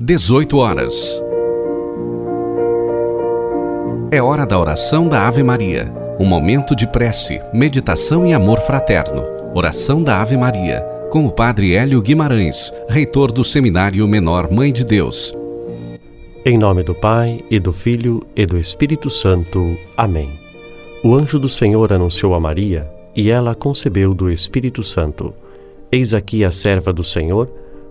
18 horas. É hora da oração da Ave Maria. Um momento de prece, meditação e amor fraterno. Oração da Ave Maria, com o Padre Hélio Guimarães, reitor do Seminário Menor Mãe de Deus. Em nome do Pai, e do Filho, e do Espírito Santo. Amém. O anjo do Senhor anunciou a Maria, e ela concebeu do Espírito Santo. Eis aqui a serva do Senhor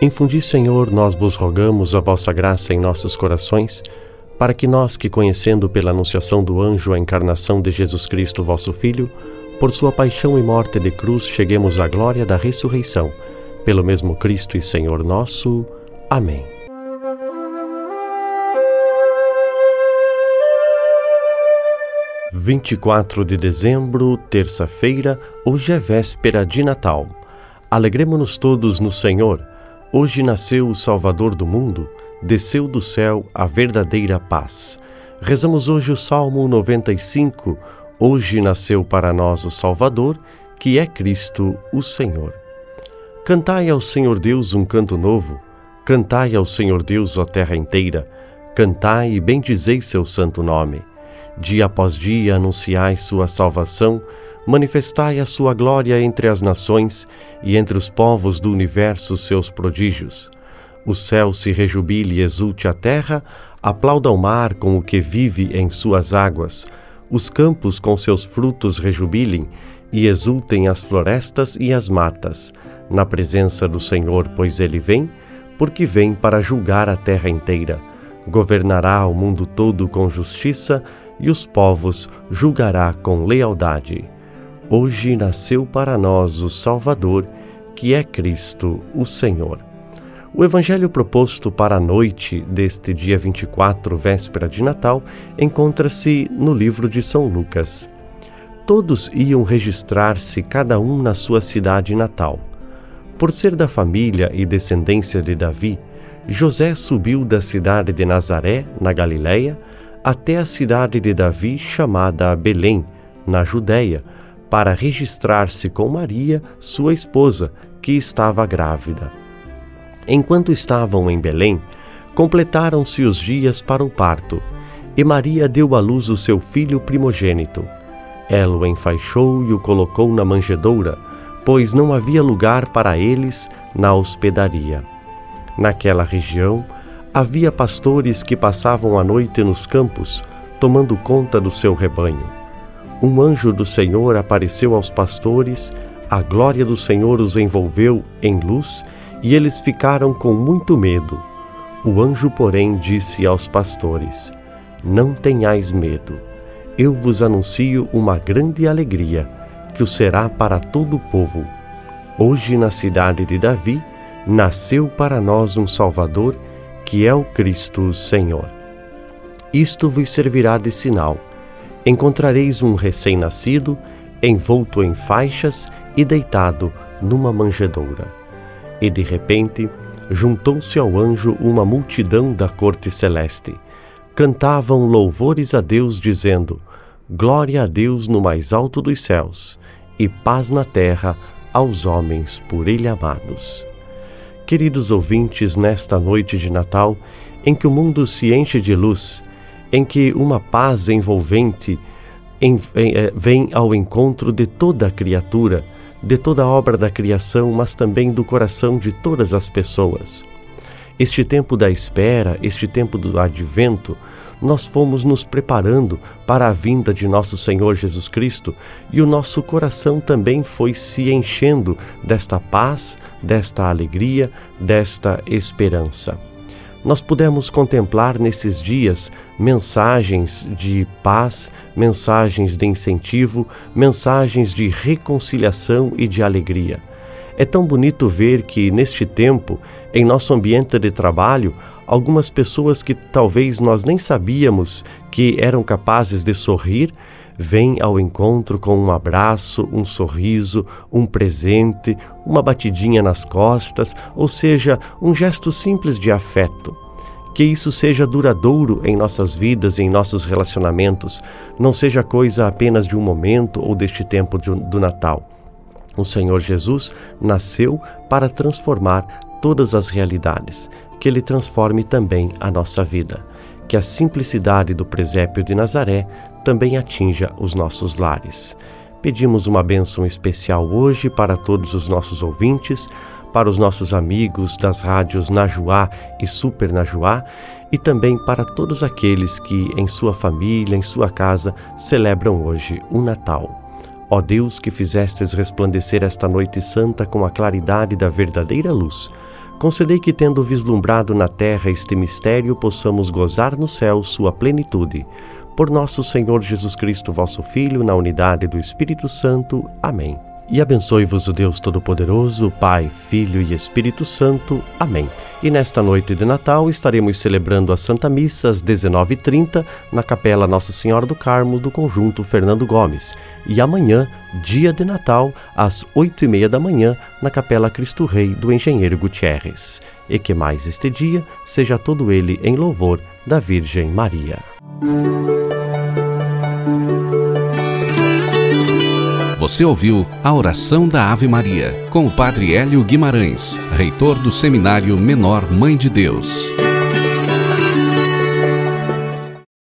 Infundi, Senhor, nós vos rogamos a vossa graça em nossos corações, para que nós, que conhecendo pela anunciação do anjo a encarnação de Jesus Cristo, vosso Filho, por sua paixão e morte de cruz, cheguemos à glória da ressurreição. Pelo mesmo Cristo e Senhor nosso. Amém. Vinte e quatro de dezembro, terça-feira, hoje é véspera de Natal. Alegremos-nos todos no Senhor Hoje nasceu o Salvador do mundo, desceu do céu a verdadeira paz. Rezamos hoje o Salmo 95. Hoje nasceu para nós o Salvador, que é Cristo, o Senhor. Cantai ao Senhor Deus um canto novo, cantai ao Senhor Deus a terra inteira, cantai e bendizei seu santo nome. Dia após dia anunciai sua salvação, manifestai a sua glória entre as nações e entre os povos do universo seus prodígios. O céu se rejubile e exulte a terra, aplauda o mar com o que vive em suas águas, os campos com seus frutos rejubilem e exultem as florestas e as matas, na presença do Senhor, pois ele vem, porque vem para julgar a terra inteira. Governará o mundo todo com justiça e os povos julgará com lealdade. Hoje nasceu para nós o Salvador, que é Cristo, o Senhor. O evangelho proposto para a noite deste dia 24, véspera de Natal, encontra-se no livro de São Lucas. Todos iam registrar-se, cada um na sua cidade natal. Por ser da família e descendência de Davi, José subiu da cidade de Nazaré, na Galiléia, até a cidade de Davi, chamada Belém, na Judéia, para registrar-se com Maria, sua esposa, que estava grávida. Enquanto estavam em Belém, completaram-se os dias para o parto, e Maria deu à luz o seu filho primogênito. Ela o enfaixou e o colocou na manjedoura, pois não havia lugar para eles na hospedaria. Naquela região, havia pastores que passavam a noite nos campos, tomando conta do seu rebanho um anjo do Senhor apareceu aos pastores, a glória do Senhor os envolveu em luz e eles ficaram com muito medo. O anjo, porém, disse aos pastores: Não tenhais medo. Eu vos anuncio uma grande alegria, que o será para todo o povo. Hoje, na cidade de Davi, nasceu para nós um Salvador, que é o Cristo Senhor. Isto vos servirá de sinal encontrareis um recém-nascido envolto em faixas e deitado numa manjedoura. E de repente juntou-se ao anjo uma multidão da corte celeste. Cantavam louvores a Deus, dizendo: Glória a Deus no mais alto dos céus, e paz na terra aos homens por Ele amados. Queridos ouvintes, nesta noite de Natal, em que o mundo se enche de luz, em que uma paz envolvente é, vem ao encontro de toda a criatura, de toda a obra da criação, mas também do coração de todas as pessoas. Este tempo da espera, este tempo do advento, nós fomos nos preparando para a vinda de nosso Senhor Jesus Cristo e o nosso coração também foi se enchendo desta paz, desta alegria, desta esperança nós pudemos contemplar nesses dias mensagens de paz, mensagens de incentivo, mensagens de reconciliação e de alegria. É tão bonito ver que, neste tempo, em nosso ambiente de trabalho, algumas pessoas que talvez nós nem sabíamos que eram capazes de sorrir, vêm ao encontro com um abraço, um sorriso, um presente, uma batidinha nas costas, ou seja, um gesto simples de afeto. Que isso seja duradouro em nossas vidas em nossos relacionamentos, não seja coisa apenas de um momento ou deste tempo do Natal. O Senhor Jesus nasceu para transformar todas as realidades, que Ele transforme também a nossa vida. Que a simplicidade do presépio de Nazaré também atinja os nossos lares. Pedimos uma bênção especial hoje para todos os nossos ouvintes, para os nossos amigos das rádios Najuá e Super Najuá e também para todos aqueles que, em sua família, em sua casa, celebram hoje o Natal. Ó Deus que fizestes resplandecer esta noite santa com a claridade da verdadeira luz, concedei que, tendo vislumbrado na terra este mistério, possamos gozar no céu sua plenitude. Por nosso Senhor Jesus Cristo, vosso Filho, na unidade do Espírito Santo. Amém. E abençoe-vos o Deus Todo-Poderoso, Pai, Filho e Espírito Santo. Amém. E nesta noite de Natal estaremos celebrando a Santa Missa às 19h30 na Capela Nossa Senhora do Carmo do Conjunto Fernando Gomes. E amanhã, dia de Natal, às 8h30 da manhã, na Capela Cristo Rei do Engenheiro Gutierrez. E que mais este dia seja todo ele em louvor da Virgem Maria. Você ouviu a oração da Ave Maria com o Padre Hélio Guimarães, reitor do Seminário Menor Mãe de Deus.